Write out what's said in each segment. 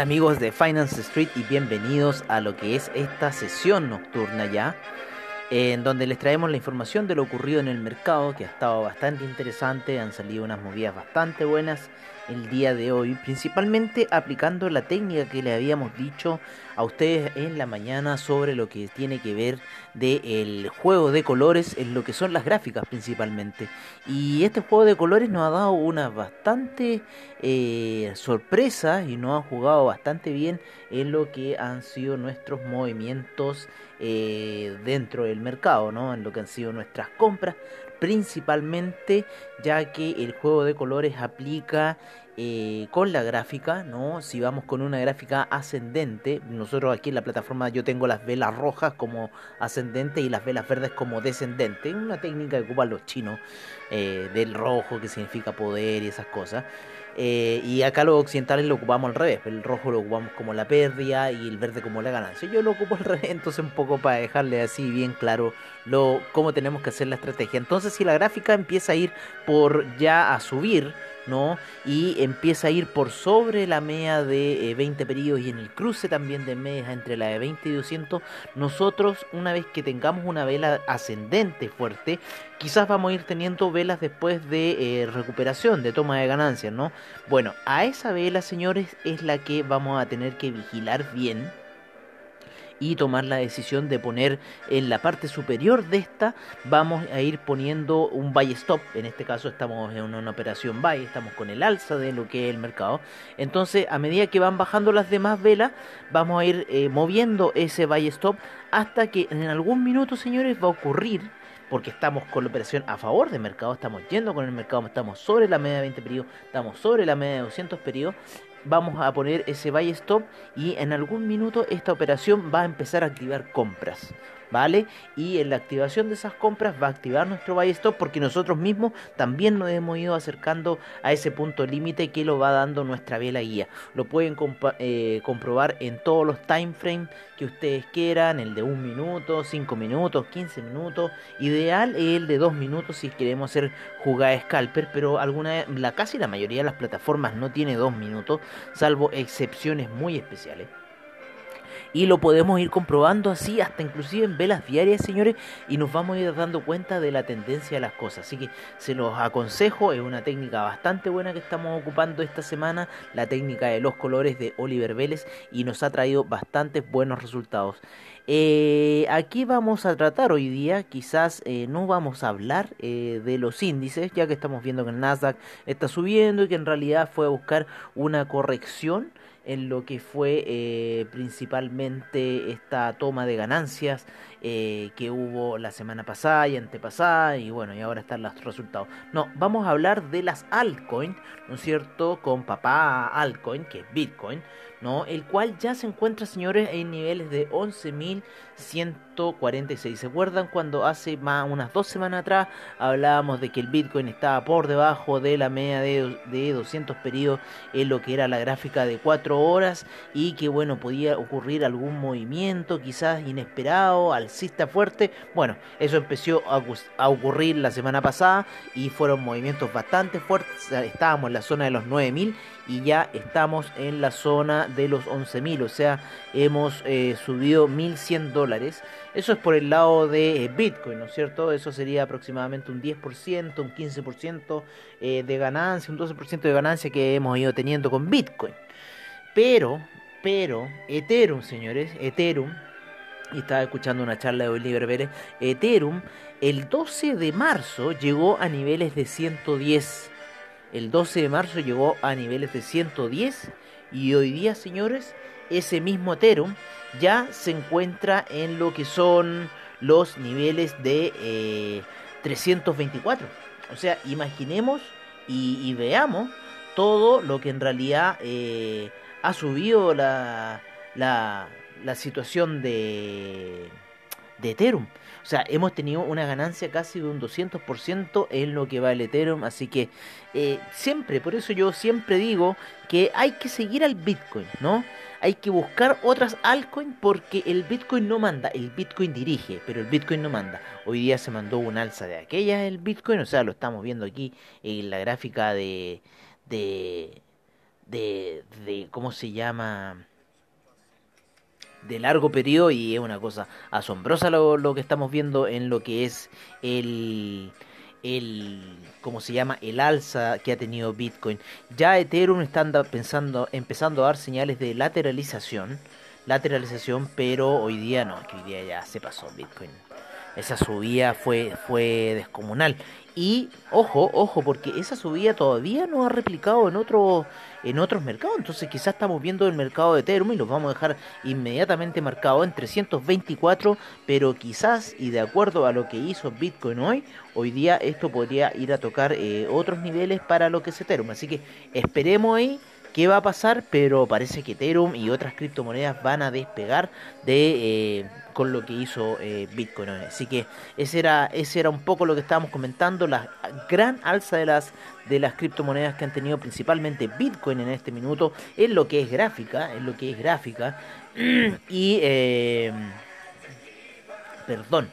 Amigos de Finance Street y bienvenidos a lo que es esta sesión nocturna ya, en donde les traemos la información de lo ocurrido en el mercado, que ha estado bastante interesante, han salido unas movidas bastante buenas el día de hoy, principalmente aplicando la técnica que le habíamos dicho a ustedes en la mañana sobre lo que tiene que ver del juego de colores en lo que son las gráficas principalmente. Y este juego de colores nos ha dado una bastante eh, sorpresa y nos ha jugado bastante bien en lo que han sido nuestros movimientos eh, dentro del mercado, ¿no? en lo que han sido nuestras compras principalmente ya que el juego de colores aplica eh, con la gráfica, ¿no? Si vamos con una gráfica ascendente, nosotros aquí en la plataforma yo tengo las velas rojas como ascendente y las velas verdes como descendente, una técnica que ocupan los chinos eh, del rojo que significa poder y esas cosas. Eh, y acá los occidentales lo ocupamos al revés, el rojo lo ocupamos como la pérdida y el verde como la ganancia. Yo lo ocupo al revés, entonces un poco para dejarle así bien claro lo, cómo tenemos que hacer la estrategia. Entonces si la gráfica empieza a ir por ya a subir, ¿no? Y empieza a ir por sobre la media de 20 eh, periodos y en el cruce también de medias entre la de 20 y 200, nosotros una vez que tengamos una vela ascendente fuerte, quizás vamos a ir teniendo velas después de eh, recuperación, de toma de ganancias, ¿no? Bueno, a esa vela, señores, es la que vamos a tener que vigilar bien y tomar la decisión de poner en la parte superior de esta vamos a ir poniendo un buy stop. En este caso estamos en una operación buy estamos con el alza de lo que es el mercado. Entonces a medida que van bajando las demás velas vamos a ir eh, moviendo ese buy stop hasta que en algún minuto señores va a ocurrir porque estamos con la operación a favor del mercado, estamos yendo con el mercado, estamos sobre la media de 20 periodos, estamos sobre la media de 200 periodos vamos a poner ese buy stop y en algún minuto esta operación va a empezar a activar compras. ¿Vale? Y en la activación de esas compras va a activar nuestro buy stop porque nosotros mismos también nos hemos ido acercando a ese punto límite que lo va dando nuestra vela guía. Lo pueden eh, comprobar en todos los time frames que ustedes quieran, el de un minuto, 5 minutos, 15 minutos. Ideal es el de 2 minutos si queremos hacer jugada scalper, pero alguna la casi la mayoría de las plataformas no tiene 2 minutos, salvo excepciones muy especiales y lo podemos ir comprobando así hasta inclusive en velas diarias, señores, y nos vamos a ir dando cuenta de la tendencia de las cosas. Así que se los aconsejo, es una técnica bastante buena que estamos ocupando esta semana, la técnica de los colores de Oliver Vélez y nos ha traído bastantes buenos resultados. Eh, aquí vamos a tratar hoy día, quizás eh, no vamos a hablar eh, de los índices, ya que estamos viendo que el Nasdaq está subiendo y que en realidad fue a buscar una corrección en lo que fue eh, principalmente esta toma de ganancias eh, que hubo la semana pasada y antepasada y bueno, y ahora están los resultados. No, vamos a hablar de las altcoins, ¿no es cierto? Con papá altcoin, que es Bitcoin, ¿no? El cual ya se encuentra, señores, en niveles de 11.146. ¿Se acuerdan cuando hace más unas dos semanas atrás hablábamos de que el Bitcoin estaba por debajo de la media de, de 200 periodos en lo que era la gráfica de 4 horas y que bueno, podía ocurrir algún movimiento quizás inesperado al alcista fuerte. Bueno, eso empezó a, ocurrir la semana pasada y fueron movimientos bastante fuertes. Estábamos en la zona de los 9000 y ya estamos en la zona de los 11.000, o sea, hemos eh, subido 1.100 dólares. Eso es por el lado de eh, Bitcoin, ¿no es cierto? Eso sería aproximadamente un 10%, un 15% eh, de ganancia, un 12% de ganancia que hemos ido teniendo con Bitcoin. Pero, pero, Ethereum, señores, Ethereum y estaba escuchando una charla de Oliver Pérez, Ethereum el 12 de marzo llegó a niveles de 110. El 12 de marzo llegó a niveles de 110 y hoy día, señores, ese mismo Ethereum ya se encuentra en lo que son los niveles de 324. Eh, o sea, imaginemos y, veamos todo lo que en realidad eh, ha subido la, la, la situación de, de Ethereum. O sea, hemos tenido una ganancia casi de un 200% en lo que va el Ethereum. Así que eh, siempre, por eso yo siempre digo que hay que seguir al Bitcoin, ¿no? Hay que buscar otras altcoins porque el Bitcoin no manda, el Bitcoin dirige, pero el Bitcoin no manda. Hoy día se mandó un alza de aquella el Bitcoin, o sea, lo estamos viendo aquí en la gráfica de... de de, de ¿cómo se llama? De largo periodo y es una cosa asombrosa lo, lo, que estamos viendo en lo que es el el cómo se llama el alza que ha tenido Bitcoin. Ya Ethereum está pensando empezando a dar señales de lateralización lateralización pero hoy día no que hoy día ya se pasó Bitcoin. Esa subida fue fue descomunal y ojo, ojo, porque esa subida todavía no ha replicado en otros en otros mercados. Entonces quizás estamos viendo el mercado de Ethereum y los vamos a dejar inmediatamente marcado en 324, pero quizás y de acuerdo a lo que hizo Bitcoin hoy, hoy día esto podría ir a tocar eh, otros niveles para lo que es Ethereum. Así que esperemos ahí qué va a pasar, pero parece que Ethereum y otras criptomonedas van a despegar de eh, con lo que hizo eh, Bitcoin. Así que ese era, ese era un poco lo que estábamos comentando, la gran alza de las de las criptomonedas que han tenido principalmente Bitcoin en este minuto, en lo que es gráfica, en lo que es gráfica. y eh, perdón,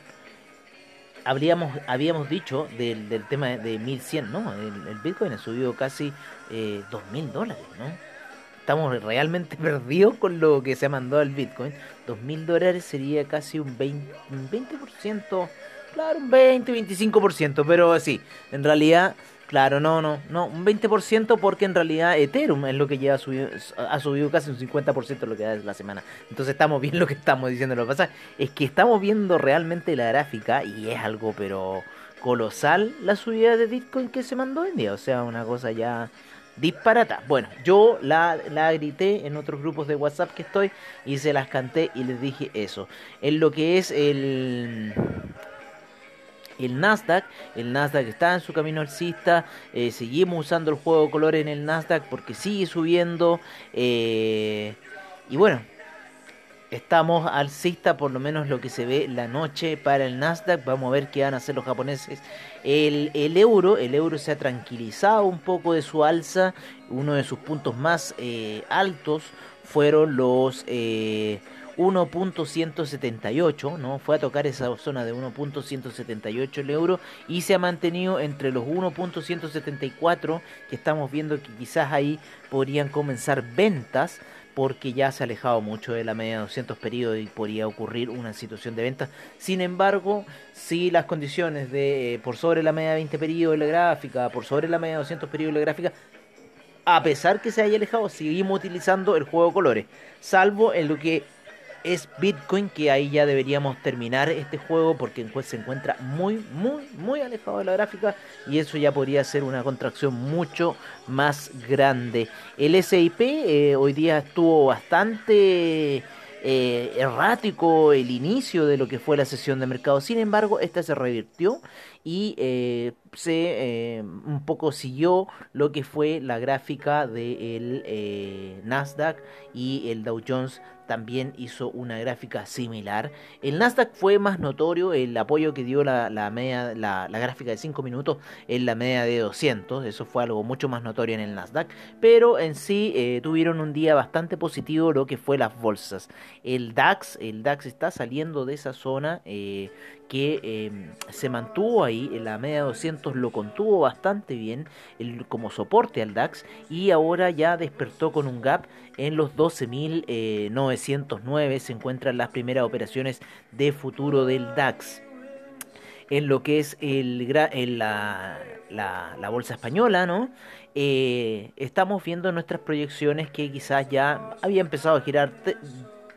habríamos, habíamos dicho del, del tema de 1100, ¿no? El, Bitcoin ha subido casi eh, 2000 dólares, ¿no? Estamos realmente perdidos con lo que se ha mandado el Bitcoin. 2000 dólares sería casi un 20%, un 20% claro, un 20, 25%, pero sí, en realidad Claro, no, no, no, un 20% porque en realidad Ethereum es lo que ha subido, ha subido casi un 50% de lo que da la semana. Entonces estamos viendo lo que estamos diciendo. Lo que pasa es que estamos viendo realmente la gráfica y es algo pero colosal la subida de Bitcoin que se mandó en día. O sea, una cosa ya disparata. Bueno, yo la, la grité en otros grupos de WhatsApp que estoy y se las canté y les dije eso. En lo que es el el Nasdaq. El Nasdaq está en su camino alcista. Eh, seguimos usando el juego de colores en el Nasdaq porque sigue subiendo. Eh, y bueno, estamos alcista por lo menos lo que se ve la noche para el Nasdaq. Vamos a ver qué van a hacer los japoneses. El, el euro, el euro se ha tranquilizado un poco de su alza. Uno de sus puntos más eh, altos fueron los 1.178, ¿no? Fue a tocar esa zona de 1.178 el euro y se ha mantenido entre los 1.174 que estamos viendo que quizás ahí podrían comenzar ventas porque ya se ha alejado mucho de la media de 200 periodos y podría ocurrir una situación de venta. Sin embargo, si las condiciones de eh, por sobre la media de 20 periodos de la gráfica, por sobre la media de 200 periodos de la gráfica, a pesar que se haya alejado, seguimos utilizando el juego de colores, salvo en lo que es Bitcoin, que ahí ya deberíamos terminar este juego porque se encuentra muy, muy, muy alejado de la gráfica y eso ya podría ser una contracción mucho más grande. El SIP eh, hoy día estuvo bastante eh, errático el inicio de lo que fue la sesión de mercado, sin embargo, esta se revirtió y eh, se un poco siguió lo que fue la gráfica del Nasdaq y el Dow Jones también hizo una gráfica similar. El Nasdaq fue más notorio el apoyo que dio la, la media, la, gráfica de 5 minutos en la media de 200. Eso fue algo mucho más notorio en el Nasdaq. Pero en sí eh, tuvieron un día bastante positivo lo que fue las bolsas. El DAX, el DAX está saliendo de esa zona. Eh, que se mantuvo ahí, en la media de 200 lo contuvo bastante bien como soporte al DAX y ahora ya despertó con un gap en los 12.909, eh, se encuentran las primeras operaciones de futuro del DAX. En lo que es el, en la, la, bolsa española, ¿no? Eh, estamos viendo nuestras proyecciones que quizás ya había empezado a girar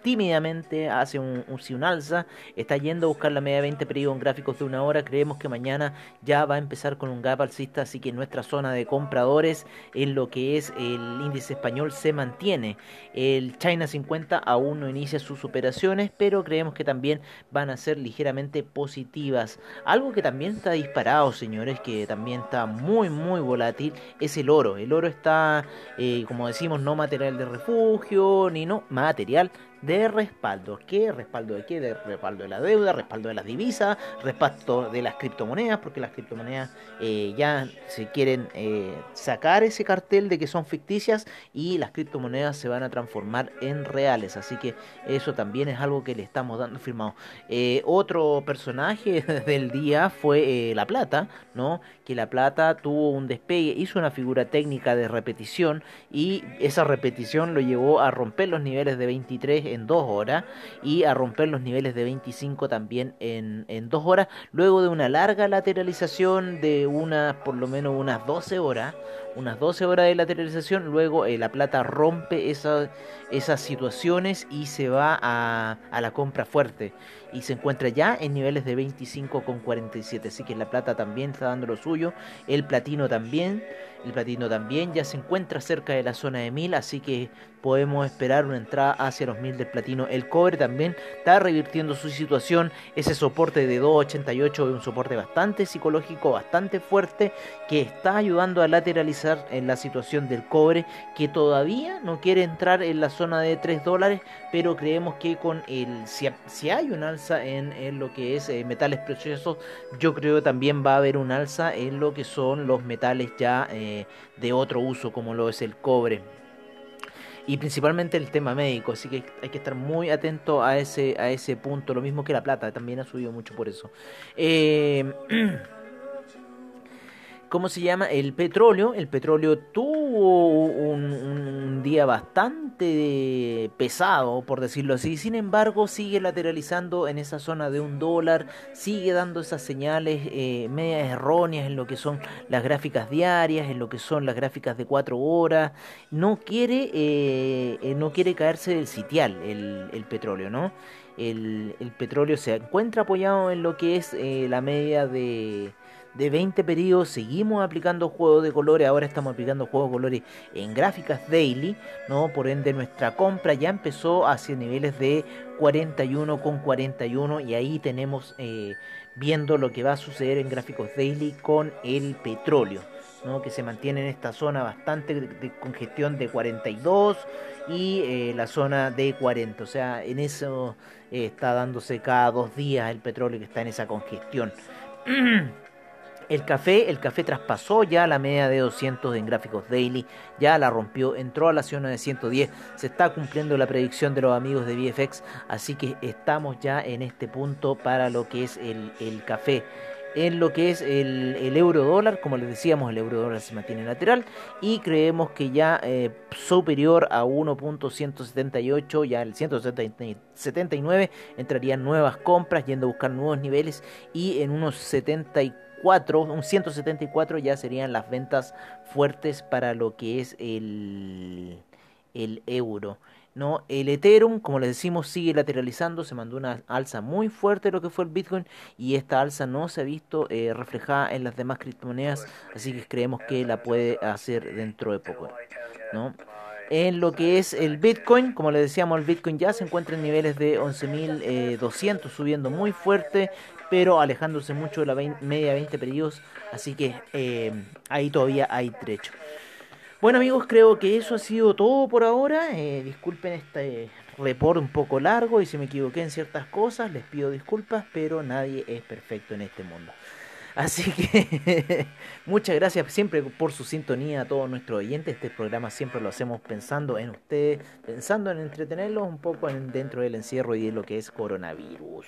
tímidamente hace un, un, alza, está yendo a buscar la media de 20 periodos en gráficos de una hora, creemos que mañana ya va a empezar con un gap alcista, así que nuestra zona de compradores en lo que es el índice español se mantiene. El China 50 aún no inicia sus operaciones, pero creemos que también van a ser ligeramente positivas. Algo que también está disparado, señores, que también está muy, muy volátil, es el oro. El oro está, eh, como decimos, no material de refugio, ni no material de respaldo. ¿Qué? ¿Respaldo de qué? De respaldo de la deuda, respaldo de las divisas, respaldo de las criptomonedas, porque las criptomonedas eh, ya se quieren eh, sacar ese cartel de que son ficticias y las criptomonedas se van a transformar en reales. Así que eso también es algo que le estamos dando firmado. Eh, otro personaje del día fue La Plata, ¿no? Que La Plata tuvo un despegue, hizo una figura técnica de repetición y esa repetición lo llevó a romper los niveles de 23 en 2 horas y a romper los niveles de 25 también en, en 2 horas, luego de una larga lateralización de unas, por lo menos unas 12 horas, unas 12 horas de lateralización, luego eh, la plata rompe esas situaciones y se va a, a, la compra fuerte y se encuentra ya en niveles de 25,47, así que la plata también está dando lo suyo, el platino también, el platino también ya se encuentra cerca de la zona de 1000, así que podemos esperar una entrada hacia los 1000 del platino. El cobre también está revirtiendo su situación. Ese soporte de 2.88 es un soporte bastante psicológico, bastante fuerte, que está ayudando a lateralizar en la situación del cobre, que todavía no quiere entrar en la zona de 3 dólares, pero creemos que con el si, hay un en, lo que es eh, metales preciosos, yo creo que también va a haber un alza en lo que son los metales ya eh, de otro uso, como lo es el cobre. Y principalmente el tema médico, así que hay que estar muy atento a ese, a ese punto, lo mismo que la plata, también ha subido mucho por eso. Eh, ¿Cómo se llama? El petróleo. El petróleo tuvo un, día bastante pesado, por decirlo así. Sin embargo, sigue lateralizando en esa zona de un dólar. Sigue dando esas señales eh, medias erróneas en lo que son las gráficas diarias, en lo que son las gráficas de cuatro horas. No quiere, eh, eh, no quiere caerse del sitial el, petróleo, ¿no? El, el, petróleo se encuentra apoyado en lo que es la media de de 20 periodos seguimos aplicando juegos de colores, ahora estamos aplicando juegos de colores en gráficas daily, ¿no? Por ende nuestra compra ya empezó hacia niveles de 41 con 41 y ahí tenemos eh, viendo lo que va a suceder en gráficos daily con el petróleo. ¿no? que se mantiene en esta zona bastante de, congestión de 42 y eh, la zona de 40. O sea, en eso eh, está dándose cada dos días el petróleo que está en esa congestión. El café, el café traspasó ya la media de 200 en gráficos daily, ya la rompió, entró a la zona de 110, se está cumpliendo la predicción de los amigos de VFX, así que estamos ya en este punto para lo que es el, el café en lo que es el, euro dólar. Como les decíamos, el euro dólar se mantiene lateral y creemos que ya eh, superior a 1.178, ya el 179, entrarían nuevas compras yendo a buscar nuevos niveles y en unos 74, un 174 ya serían las ventas fuertes para lo que es el, el euro. ¿no? El Ethereum, como les decimos, sigue lateralizando, se mandó una alza muy fuerte lo que fue el Bitcoin y esta alza no se ha visto eh, reflejada en las demás criptomonedas, así que creemos que la puede hacer dentro de poco, ¿no? En lo que es el Bitcoin, como les decíamos, el Bitcoin ya se encuentra en niveles de 11.200, subiendo muy fuerte, pero alejándose mucho de la media 20 periodos, así que eh, ahí todavía hay trecho. Bueno amigos, creo que eso ha sido todo por ahora. Eh, disculpen este report un poco largo y si me equivoqué en ciertas cosas, les pido disculpas, pero nadie es perfecto en este mundo. Así que muchas gracias siempre por su sintonía a todos nuestros oyentes. Este programa siempre lo hacemos pensando en ustedes, pensando en entretenerlos un poco dentro del encierro y de lo que es coronavirus.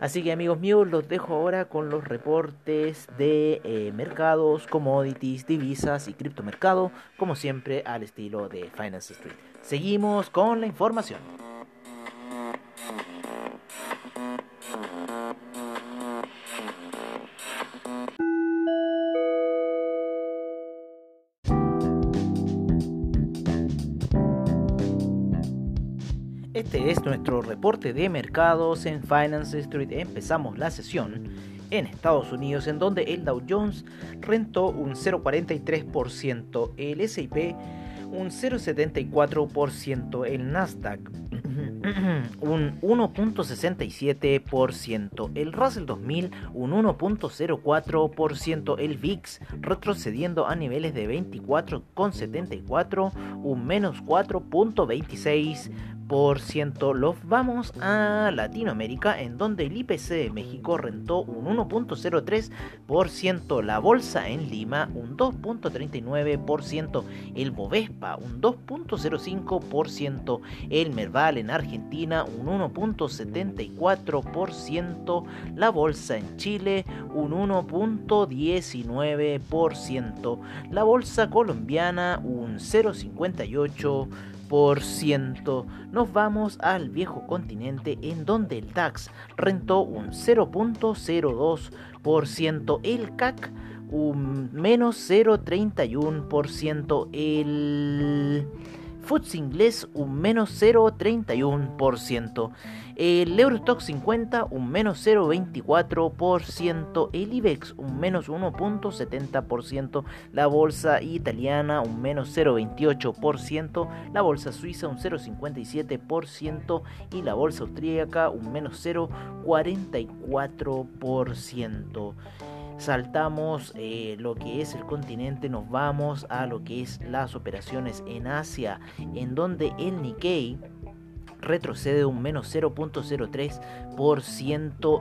Así que amigos míos, los dejo ahora con los reportes de eh, mercados, commodities, divisas y criptomercado, como siempre al estilo de Finance Street. Seguimos con la información. Este es nuestro reporte de mercados en Finance Street. Empezamos la sesión en Estados Unidos en donde el Dow Jones rentó un 0,43%, el S&P un 0,74%, el Nasdaq un 1.67%, el Russell 2000 un 1.04%, el VIX retrocediendo a niveles de 24,74, un menos 4.26%. Los vamos a Latinoamérica, en donde el IPC de México rentó un 1.03%, la bolsa en Lima un 2.39%, el Bovespa un 2.05%, el Merval en Argentina un 1.74%, la bolsa en Chile un 1.19%, la bolsa colombiana un 0.58%, nos vamos al viejo continente en donde el DAX rentó un 0.02%, el CAC un menos 0.31%, el FTSE inglés un menos 0,31%, el Eurostock 50 un menos 0,24%, el IBEX un menos 1,70%, la bolsa italiana un menos 0,28%, la bolsa suiza un 0,57% y la bolsa austríaca un menos 0,44% saltamos eh, lo que es el continente, nos vamos a lo que es las operaciones en Asia, en donde el Nikkei retrocede un menos 0.03%,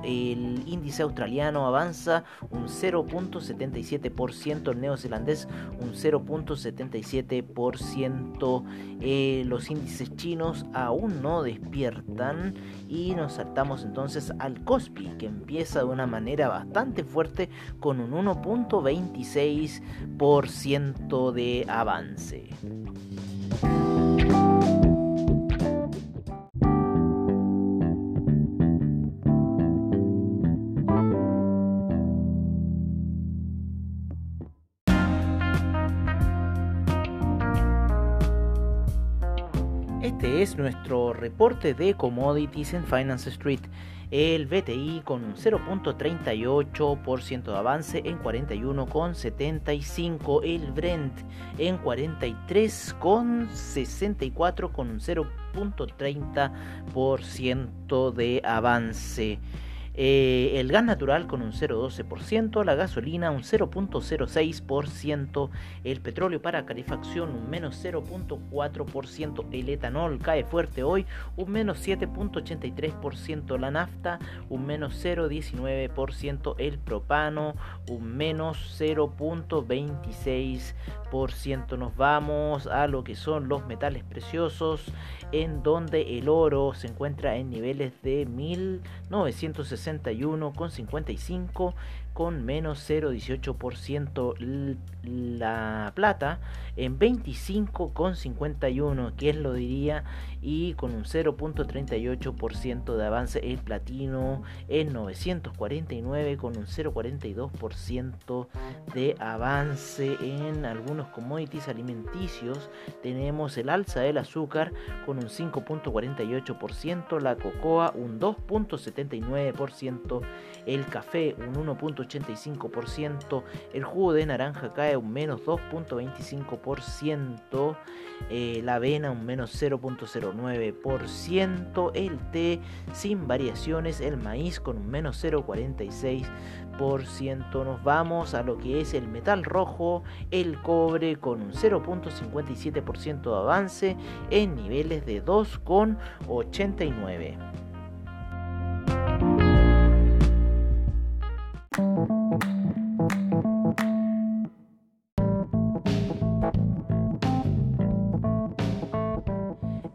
el índice australiano avanza un 0.77%, el neozelandés un 0.77%, eh, los índices chinos aún no despiertan y nos saltamos entonces al Kospi que empieza de una manera bastante fuerte con un 1.26% de avance. Es nuestro reporte de commodities en Finance Street. El BTI con un 0.38% de avance en 41,75. El Brent en 43,64 con un 0.30% de avance. Eh, el gas natural con un 0,12%, la gasolina un 0,06%, el petróleo para calefacción un menos 0,4%, el etanol cae fuerte hoy un menos 7,83%, la nafta un menos 0,19%, el propano un menos 0,26%. Nos vamos a lo que son los metales preciosos, en donde el oro se encuentra en niveles de 1960 61,55 con menos 0,18% la plata en 25,51 que es lo diría y con un 0.38% de avance el platino en 949 con un 0.42% de avance en algunos commodities alimenticios. Tenemos el alza del azúcar con un 5.48% la cocoa un 2.79% el café un 1.85%, el jugo de naranja cae un menos 2.25%, eh, la avena un menos 0.09%, el té sin variaciones, el maíz con un menos 0.46%, nos vamos a lo que es el metal rojo, el cobre con un 0.57% de avance en niveles de 2.89.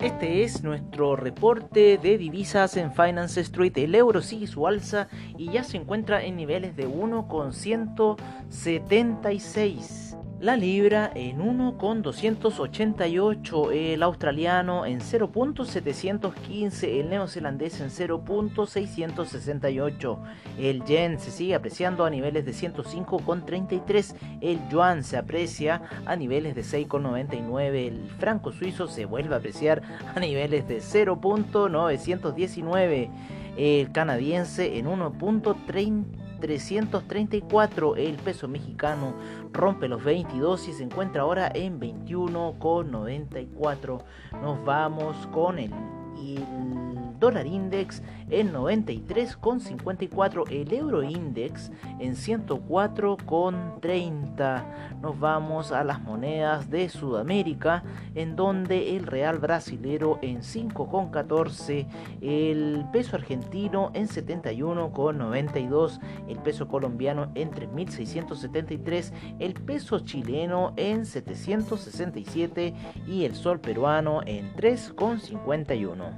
Este es nuestro reporte de divisas en Finance Street. El euro sigue su alza y ya se encuentra en niveles de 1,176. La libra en 1,288, el australiano en 0.715, el neozelandés en 0.668, el yen se sigue apreciando a niveles de 105,33, el yuan se aprecia a niveles de 6,99, el franco suizo se vuelve a apreciar a niveles de 0.919, el canadiense en 1.30 334. El peso mexicano rompe los 22 y se encuentra ahora en 21,94. Nos vamos con el, el dólar index en 93,54, el euro index en 104,30. Nos vamos a las monedas de Sudamérica, en donde el real brasilero en 5,14, el peso argentino en 71,92, el peso colombiano en 3.673, el peso chileno en 767 y el sol peruano en 3,51.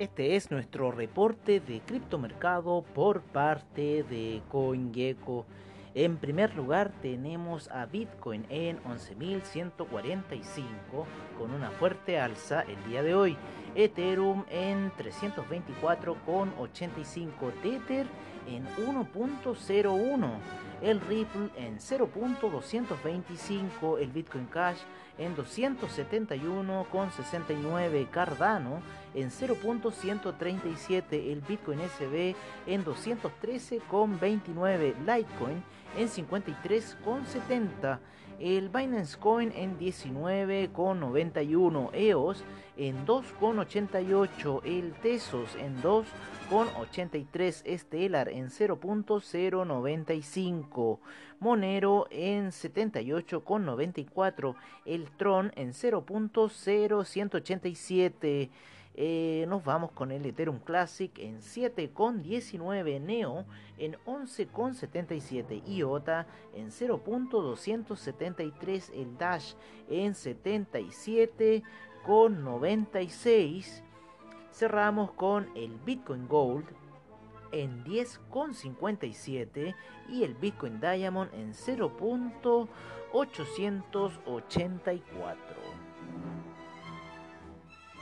Este es nuestro reporte de criptomercado por parte de CoinGecko. En primer lugar tenemos a Bitcoin en 11.145 con una fuerte alza el día de hoy. Ethereum en 324,85. Tether en 1.01. El Ripple en 0.225. El Bitcoin Cash en 271,69. Cardano en 0.137. El Bitcoin SB en 213,29. Litecoin en 53,70 el Binance Coin en 19,91, EOS en 2,88, el Tesos en 2,83, Stellar en 0.095, Monero en 78,94, el Tron en 0.0187. Eh, nos vamos con el Ethereum Classic en 7,19, Neo en 11,77, IOTA en 0.273, el Dash en 77,96. Cerramos con el Bitcoin Gold en 10,57 y el Bitcoin Diamond en 0.884.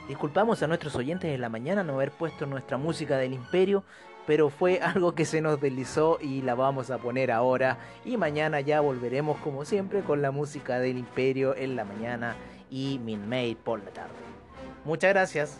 Disculpamos a nuestros oyentes de la mañana no haber puesto nuestra música del imperio, pero fue algo que se nos deslizó y la vamos a poner ahora. Y mañana ya volveremos como siempre con la música del imperio en la mañana y Minmade por la tarde. Muchas gracias.